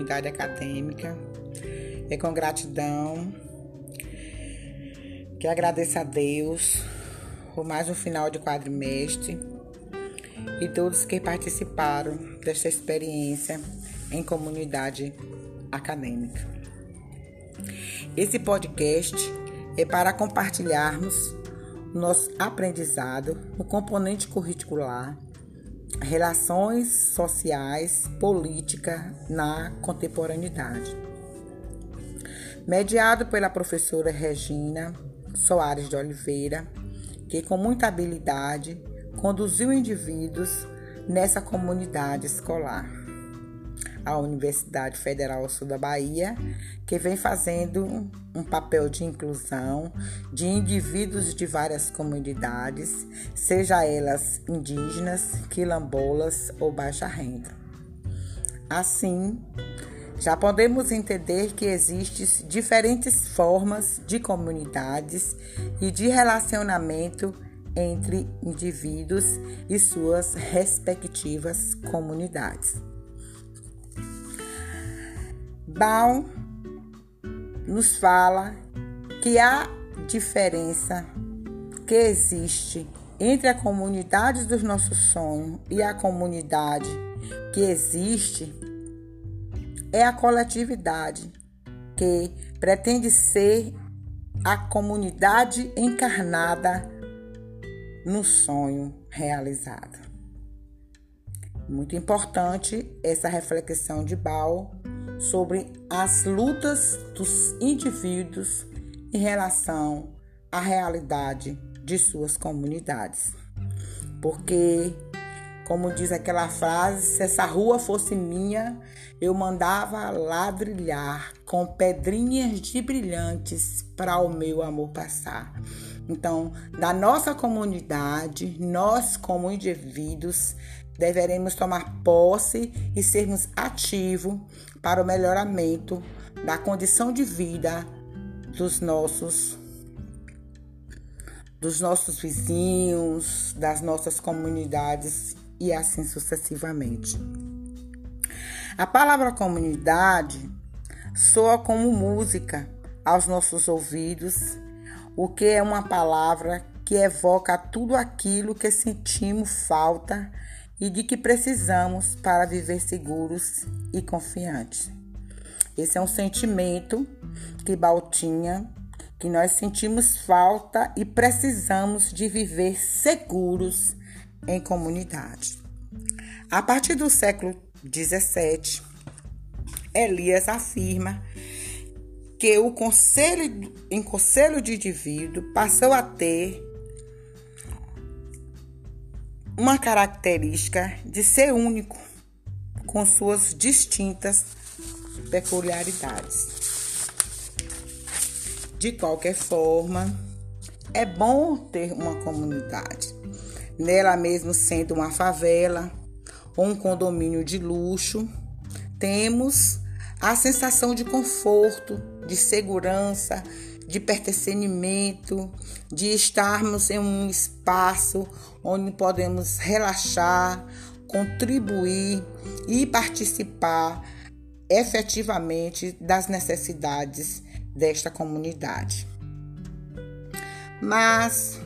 comunidade acadêmica. É com gratidão que agradeço a Deus por mais um final de quadrimestre e todos que participaram desta experiência em comunidade acadêmica. Esse podcast é para compartilharmos nosso aprendizado no componente curricular, relações sociais, política na contemporaneidade. Mediado pela professora Regina Soares de Oliveira, que com muita habilidade conduziu indivíduos nessa comunidade escolar a Universidade Federal Sul da Bahia, que vem fazendo um papel de inclusão de indivíduos de várias comunidades, seja elas indígenas, quilombolas ou baixa renda. Assim, já podemos entender que existem diferentes formas de comunidades e de relacionamento entre indivíduos e suas respectivas comunidades. Baum nos fala que há diferença que existe entre a comunidade dos nossos sonhos e a comunidade que existe é a coletividade que pretende ser a comunidade encarnada no sonho realizado. Muito importante essa reflexão de Baal sobre as lutas dos indivíduos em relação à realidade de suas comunidades. Porque, como diz aquela frase, se essa rua fosse minha, eu mandava ladrilhar com pedrinhas de brilhantes para o meu amor passar. Então, da nossa comunidade, nós como indivíduos deveremos tomar posse e sermos ativos para o melhoramento da condição de vida dos nossos dos nossos vizinhos, das nossas comunidades e assim sucessivamente. A palavra comunidade soa como música aos nossos ouvidos, o que é uma palavra que evoca tudo aquilo que sentimos falta e de que precisamos para viver seguros e confiantes. Esse é um sentimento que Baltinha, que nós sentimos falta e precisamos de viver seguros em comunidade. A partir do século 17, Elias afirma que o conselho, em conselho de indivíduo passou a ter uma característica de ser único, com suas distintas peculiaridades. De qualquer forma, é bom ter uma comunidade, nela mesmo sendo uma favela ou um condomínio de luxo, temos a sensação de conforto, de segurança, de pertencimento, de estarmos em um espaço onde podemos relaxar, contribuir e participar efetivamente das necessidades desta comunidade. Mas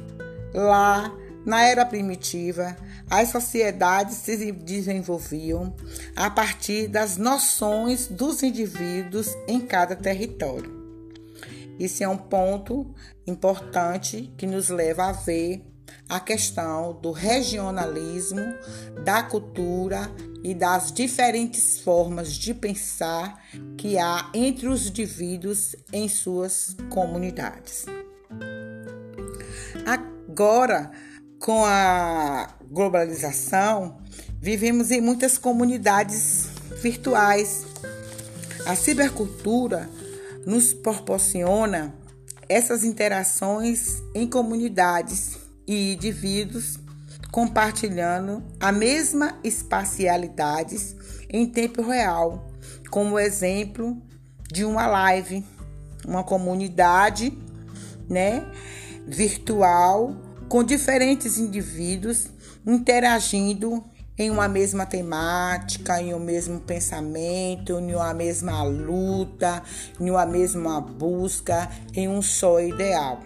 lá na era primitiva, as sociedades se desenvolviam a partir das noções dos indivíduos em cada território. Isso é um ponto importante que nos leva a ver a questão do regionalismo, da cultura e das diferentes formas de pensar que há entre os indivíduos em suas comunidades. Agora, com a globalização, vivemos em muitas comunidades virtuais. A cibercultura nos proporciona essas interações em comunidades e indivíduos compartilhando a mesma espacialidade em tempo real, como exemplo de uma live, uma comunidade, né, virtual com diferentes indivíduos interagindo em uma mesma temática, em um mesmo pensamento, em uma mesma luta, em uma mesma busca, em um só ideal.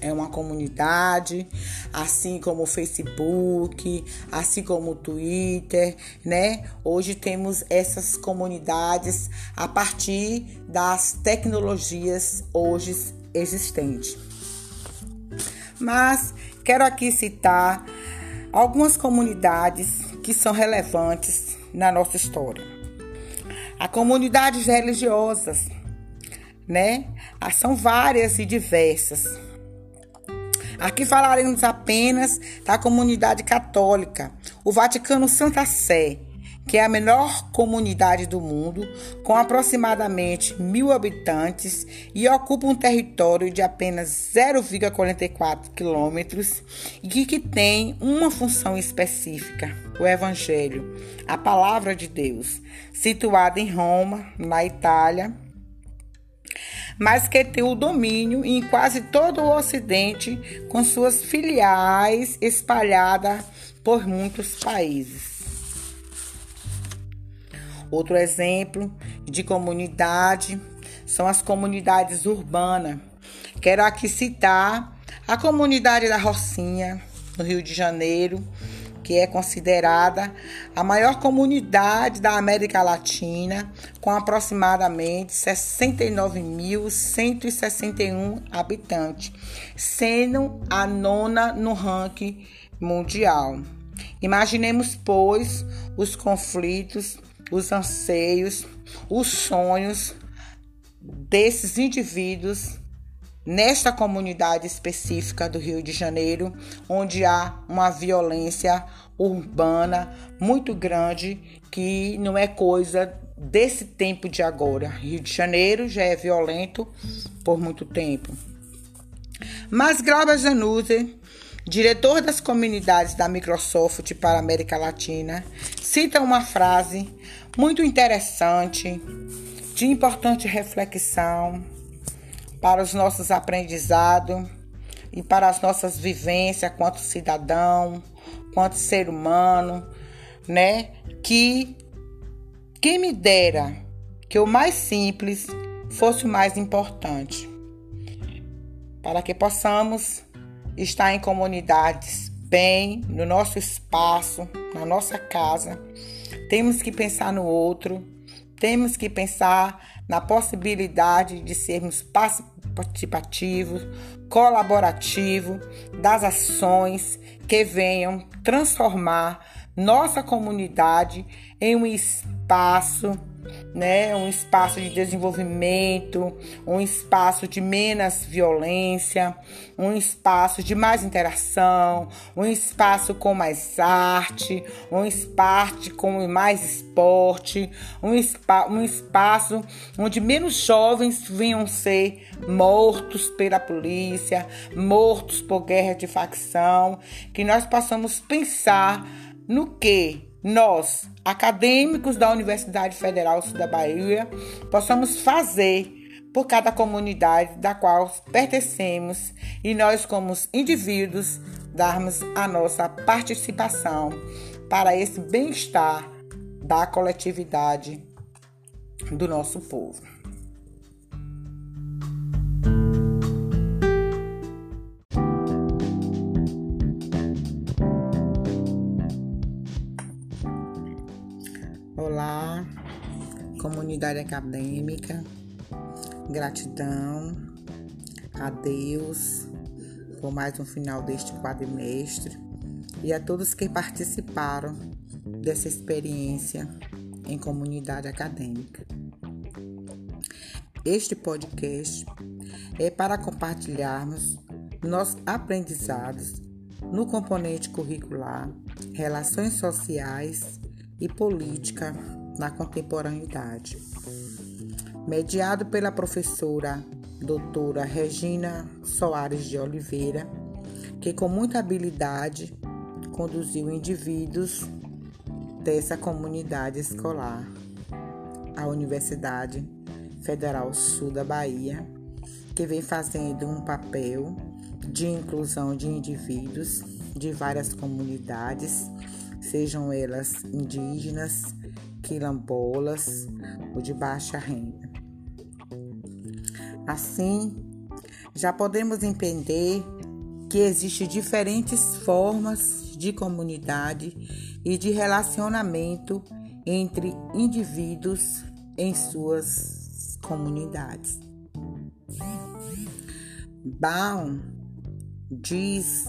É uma comunidade, assim como o Facebook, assim como o Twitter, né? Hoje temos essas comunidades a partir das tecnologias hoje existentes. Mas quero aqui citar algumas comunidades que são relevantes na nossa história. As comunidades religiosas, né? São várias e diversas. Aqui falaremos apenas da comunidade católica, o Vaticano Santa Sé, que é a menor comunidade do mundo, com aproximadamente mil habitantes e ocupa um território de apenas 0,44 quilômetros e que tem uma função específica: o Evangelho, a Palavra de Deus, situada em Roma, na Itália mas que tem o domínio em quase todo o Ocidente, com suas filiais espalhadas por muitos países. Outro exemplo de comunidade são as comunidades urbanas. Quero aqui citar a comunidade da Rocinha, no Rio de Janeiro, que é considerada a maior comunidade da América Latina, com aproximadamente 69.161 habitantes, sendo a nona no ranking mundial. Imaginemos, pois, os conflitos os anseios, os sonhos desses indivíduos nesta comunidade específica do Rio de Janeiro, onde há uma violência urbana muito grande que não é coisa desse tempo de agora. Rio de Janeiro já é violento por muito tempo. Mas Glauber Zanuzzi, diretor das comunidades da Microsoft para a América Latina, cita uma frase muito interessante, de importante reflexão para os nossos aprendizados e para as nossas vivências quanto cidadão, quanto ser humano, né? Que quem me dera que o mais simples fosse o mais importante, para que possamos estar em comunidades bem, no nosso espaço, na nossa casa temos que pensar no outro, temos que pensar na possibilidade de sermos participativos, colaborativos das ações que venham transformar nossa comunidade em um espaço né? Um espaço de desenvolvimento, um espaço de menos violência, um espaço de mais interação, um espaço com mais arte, um espaço com mais esporte, um, um espaço onde menos jovens venham ser mortos pela polícia, mortos por guerra de facção, que nós possamos pensar no que nós, acadêmicos da Universidade Federal Sul da Bahia, possamos fazer por cada comunidade da qual pertencemos e nós, como indivíduos, darmos a nossa participação para esse bem-estar da coletividade do nosso povo. Comunidade acadêmica, gratidão a Deus por mais um final deste quadrimestre e a todos que participaram dessa experiência em comunidade acadêmica. Este podcast é para compartilharmos nossos aprendizados no componente curricular, relações sociais e política na contemporaneidade. Mediado pela professora doutora Regina Soares de Oliveira, que com muita habilidade conduziu indivíduos dessa comunidade escolar à Universidade Federal Sul da Bahia, que vem fazendo um papel de inclusão de indivíduos de várias comunidades sejam elas indígenas, quilombolas ou de baixa renda. Assim, já podemos entender que existem diferentes formas de comunidade e de relacionamento entre indivíduos em suas comunidades. Baum diz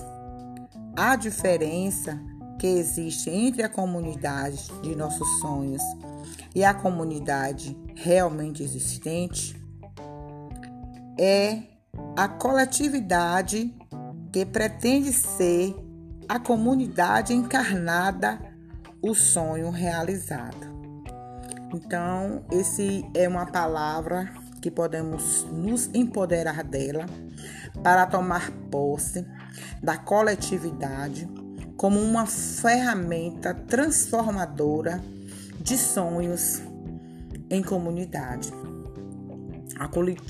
a diferença que existe entre a comunidade de nossos sonhos e a comunidade realmente existente é a coletividade que pretende ser a comunidade encarnada, o sonho realizado. Então, esse é uma palavra que podemos nos empoderar dela para tomar posse da coletividade como uma ferramenta transformadora de sonhos em comunidade.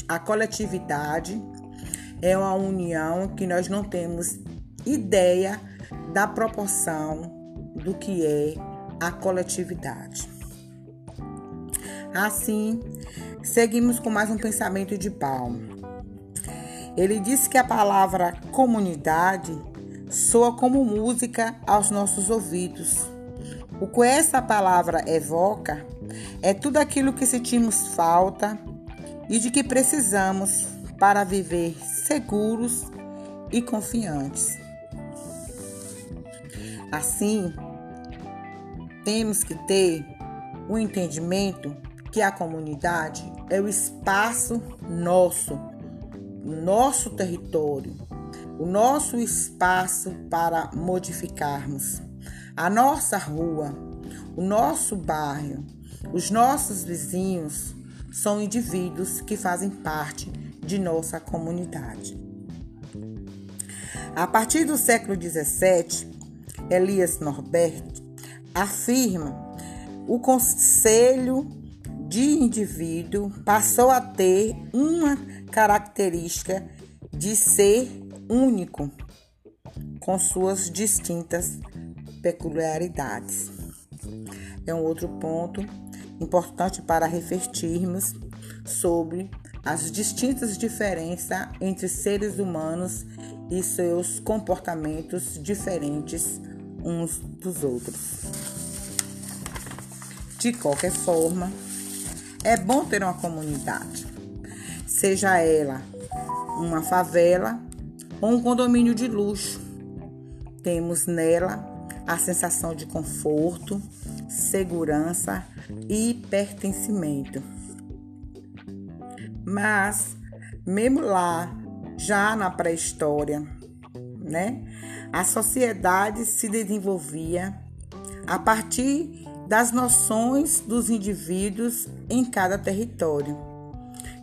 A coletividade é uma união que nós não temos ideia da proporção do que é a coletividade. Assim, seguimos com mais um pensamento de Paulo. Ele diz que a palavra comunidade soa como música aos nossos ouvidos. O que essa palavra evoca é tudo aquilo que sentimos falta e de que precisamos para viver seguros e confiantes. Assim, temos que ter o entendimento que a comunidade é o espaço nosso, nosso território, o nosso espaço para modificarmos a nossa rua, o nosso bairro, os nossos vizinhos são indivíduos que fazem parte de nossa comunidade. A partir do século XVII, Elias Norberto afirma o conselho de indivíduo passou a ter uma característica de ser único, com suas distintas peculiaridades. É um outro ponto importante para refletirmos sobre as distintas diferenças entre seres humanos e seus comportamentos diferentes uns dos outros. De qualquer forma, é bom ter uma comunidade, seja ela uma favela ou um condomínio de luxo. Temos nela a sensação de conforto, segurança e pertencimento. Mas, mesmo lá, já na pré-história, né, a sociedade se desenvolvia a partir das noções dos indivíduos em cada território.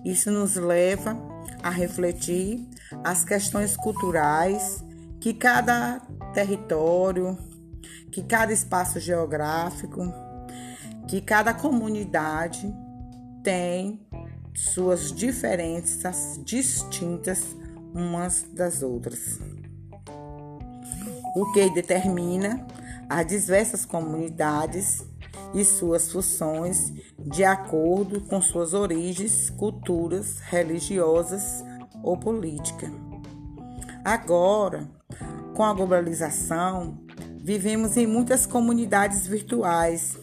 Isso nos leva a refletir as questões culturais que cada território, que cada espaço geográfico, que cada comunidade tem suas diferenças distintas umas das outras. O que determina as diversas comunidades e suas funções de acordo com suas origens, culturas, religiosas ou política. Agora, com a globalização, vivemos em muitas comunidades virtuais.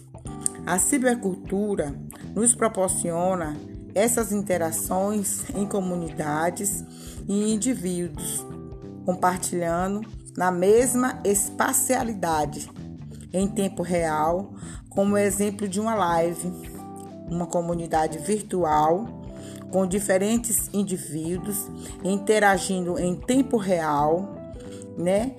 A cibercultura nos proporciona essas interações em comunidades e indivíduos, compartilhando na mesma espacialidade, em tempo real, como exemplo de uma live, uma comunidade virtual com diferentes indivíduos interagindo em tempo real, né?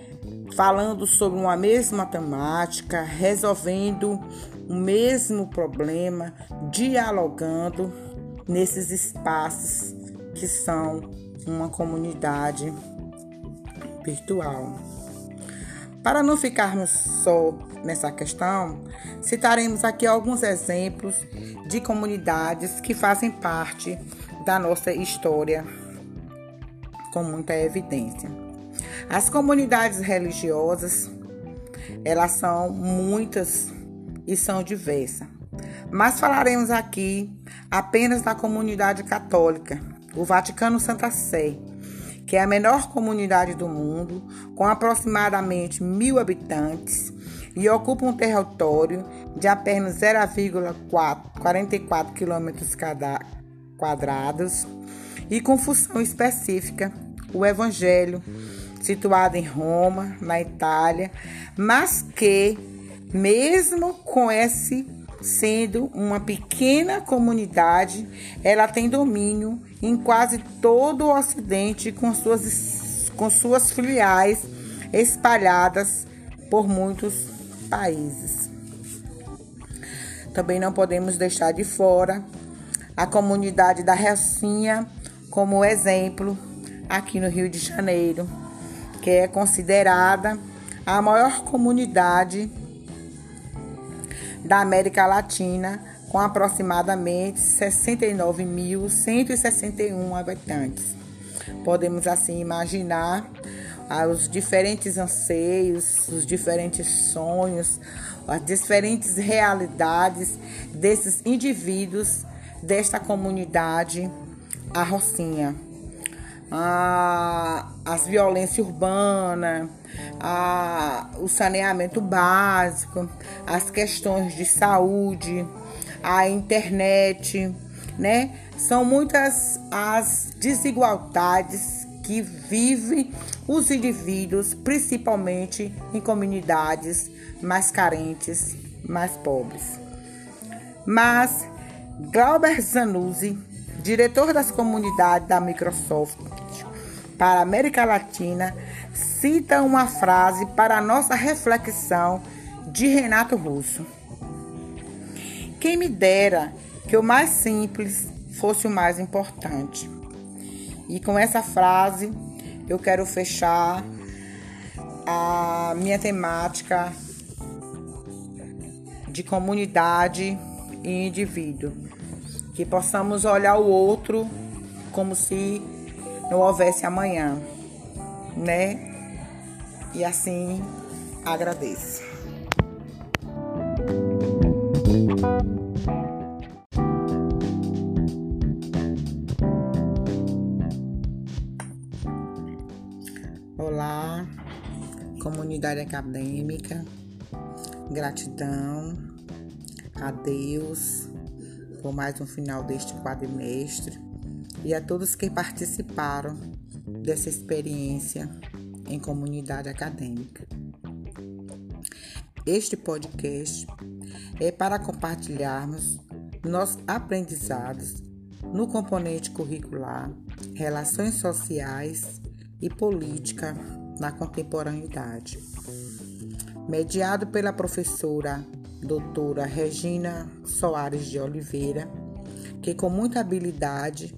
Falando sobre uma mesma temática, resolvendo o mesmo problema, dialogando nesses espaços que são uma comunidade virtual. Para não ficarmos só nessa questão, citaremos aqui alguns exemplos de comunidades que fazem parte da nossa história com muita evidência. As comunidades religiosas elas são muitas e são diversas. Mas falaremos aqui apenas da comunidade católica, o Vaticano Santa Sé, que é a menor comunidade do mundo, com aproximadamente mil habitantes e ocupa um território de apenas 0,44 km quadrados e com função específica, o Evangelho, situado em Roma, na Itália, mas que, mesmo com esse sendo uma pequena comunidade, ela tem domínio em quase todo o Ocidente com suas, com suas filiais espalhadas por muitos países. Também não podemos deixar de fora a comunidade da Rocinha como exemplo aqui no Rio de Janeiro, que é considerada a maior comunidade da América Latina, com aproximadamente 69.161 habitantes. Podemos assim imaginar ah, os diferentes anseios, os diferentes sonhos, as diferentes realidades desses indivíduos desta comunidade, a Rocinha. Ah, as violências urbanas, a, o saneamento básico, as questões de saúde, a internet, né? São muitas as desigualdades que vivem os indivíduos, principalmente em comunidades mais carentes, mais pobres. Mas Glauber Zanuzzi, diretor das comunidades da Microsoft para a América Latina, cita uma frase para nossa reflexão de Renato Russo. Quem me dera que o mais simples fosse o mais importante. E com essa frase eu quero fechar a minha temática de comunidade e indivíduo. Que possamos olhar o outro como se não houvesse amanhã, né? E assim agradeço. Olá, comunidade acadêmica, gratidão a Deus por mais um final deste quadrimestre e a todos que participaram dessa experiência em comunidade acadêmica. Este podcast é para compartilharmos nossos aprendizados no componente curricular, relações sociais e política na contemporaneidade. Mediado pela professora doutora Regina Soares de Oliveira, que com muita habilidade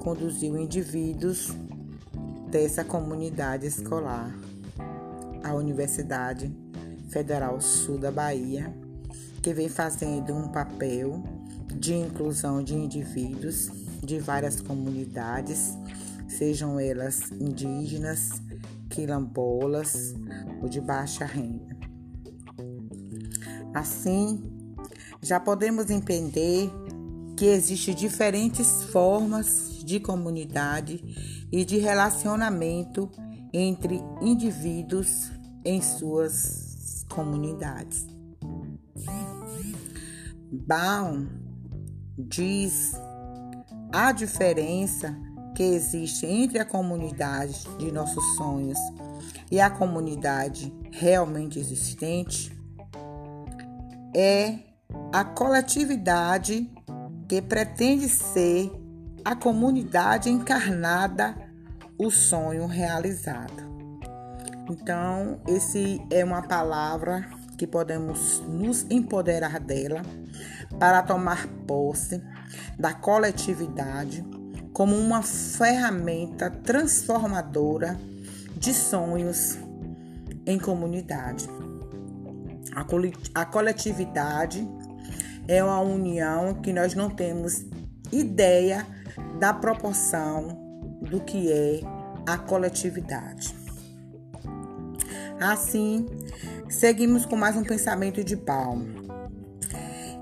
conduziu indivíduos dessa comunidade escolar à Universidade Federal Sul da Bahia, que vem fazendo um papel de inclusão de indivíduos de várias comunidades, sejam elas indígenas, quilombolas ou de baixa renda. Assim, já podemos entender que existem diferentes formas de comunidade e de relacionamento entre indivíduos em suas comunidades. Baum diz a diferença que existe entre a comunidade de nossos sonhos e a comunidade realmente existente é a coletividade que pretende ser a comunidade encarnada, o sonho realizado. Então, esse é uma palavra que podemos nos empoderar dela para tomar posse da coletividade como uma ferramenta transformadora de sonhos em comunidade. A coletividade é uma união que nós não temos ideia da proporção do que é a coletividade. Assim, seguimos com mais um pensamento de Paulo.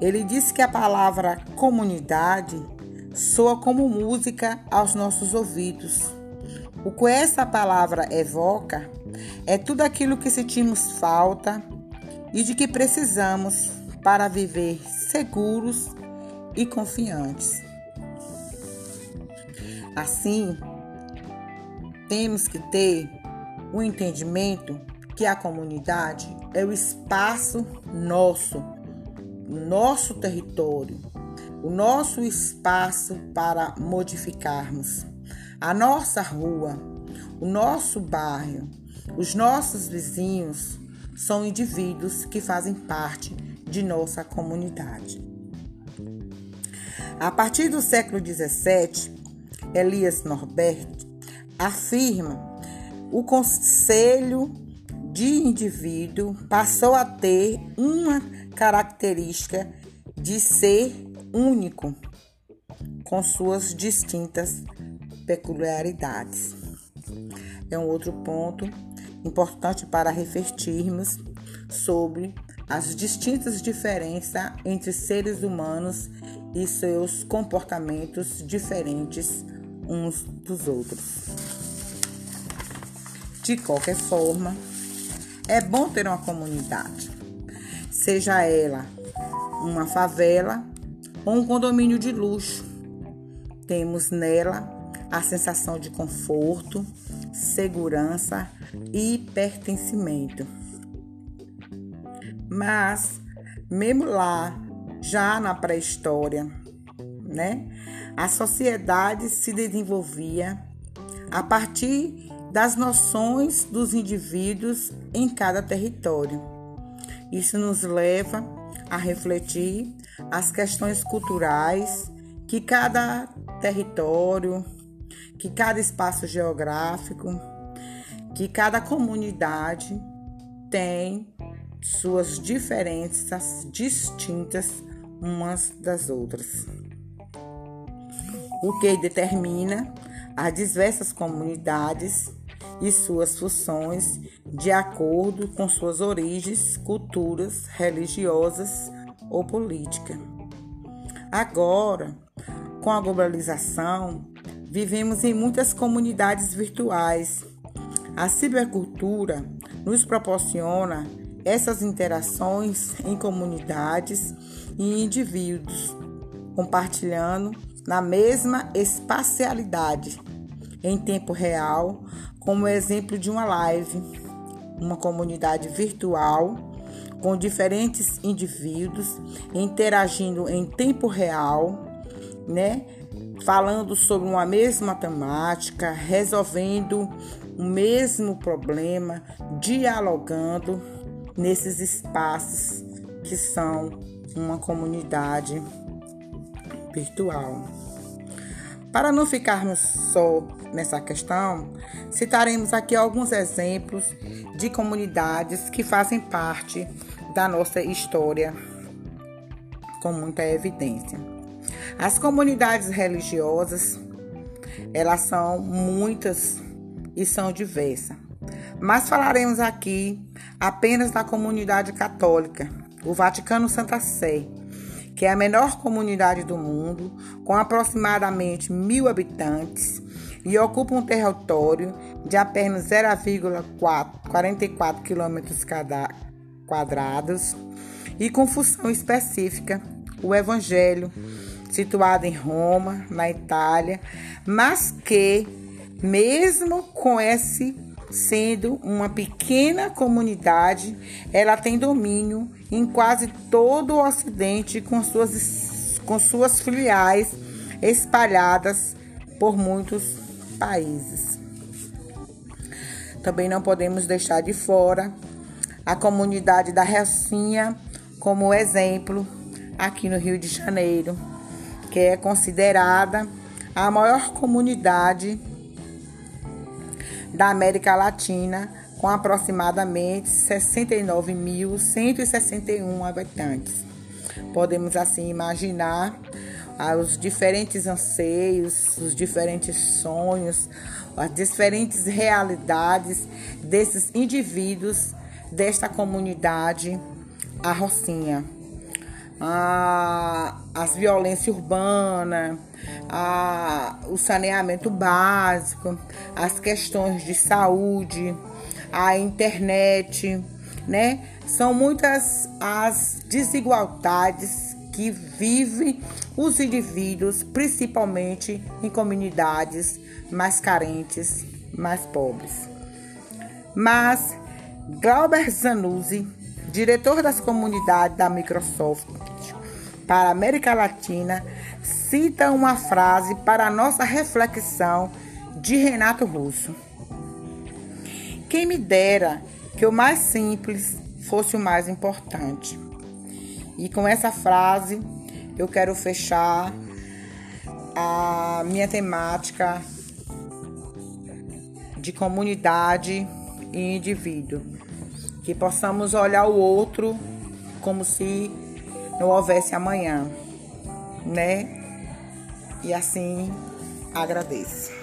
Ele disse que a palavra comunidade soa como música aos nossos ouvidos. O que essa palavra evoca é tudo aquilo que sentimos falta e de que precisamos para viver seguros e confiantes. Assim, temos que ter o entendimento que a comunidade é o espaço nosso, nosso território, o nosso espaço para modificarmos a nossa rua, o nosso bairro, os nossos vizinhos são indivíduos que fazem parte de nossa comunidade. A partir do século XVII, Elias Norbert afirma o conselho de indivíduo passou a ter uma característica de ser único, com suas distintas peculiaridades. É um outro ponto importante para refletirmos sobre as distintas diferenças entre seres humanos e seus comportamentos diferentes uns dos outros. De qualquer forma, é bom ter uma comunidade, seja ela uma favela ou um condomínio de luxo. Temos nela a sensação de conforto, segurança e pertencimento. Mas, mesmo lá, já na pré-história, né, a sociedade se desenvolvia a partir das noções dos indivíduos em cada território. Isso nos leva a refletir as questões culturais que cada território, que cada espaço geográfico, que cada comunidade tem suas diferenças distintas umas das outras. O que determina as diversas comunidades e suas funções de acordo com suas origens, culturas, religiosas ou política. Agora, com a globalização, vivemos em muitas comunidades virtuais. A cibercultura nos proporciona essas interações em comunidades e indivíduos, compartilhando na mesma espacialidade em tempo real, como exemplo de uma live, uma comunidade virtual com diferentes indivíduos interagindo em tempo real, né? Falando sobre uma mesma temática, resolvendo o mesmo problema, dialogando nesses espaços que são uma comunidade virtual. Para não ficarmos só nessa questão, citaremos aqui alguns exemplos de comunidades que fazem parte da nossa história com muita evidência. As comunidades religiosas, elas são muitas e são diversas. Mas falaremos aqui apenas da comunidade católica, o Vaticano Santa Sé, que é a menor comunidade do mundo, com aproximadamente mil habitantes e ocupa um território de apenas 0,44 km quadrados e com função específica, o Evangelho, situado em Roma, na Itália, mas que, mesmo com esse sendo uma pequena comunidade, ela tem domínio em quase todo o Ocidente com suas, com suas filiais espalhadas por muitos países. Também não podemos deixar de fora a comunidade da Rocinha como exemplo aqui no Rio de Janeiro, que é considerada a maior comunidade da América Latina, com aproximadamente 69.161 habitantes. Podemos assim imaginar os diferentes anseios, os diferentes sonhos, as diferentes realidades desses indivíduos desta comunidade, a Rocinha. A, as violências urbanas, a, o saneamento básico, as questões de saúde, a internet, né? São muitas as desigualdades que vivem os indivíduos, principalmente em comunidades mais carentes, mais pobres. Mas Glauber Zanuzzi, diretor das comunidades da Microsoft para a América Latina, cita uma frase para a nossa reflexão de Renato Russo. Quem me dera que o mais simples fosse o mais importante. E com essa frase eu quero fechar a minha temática de comunidade e indivíduo. Que possamos olhar o outro como se não houvesse amanhã, né? E assim agradeço.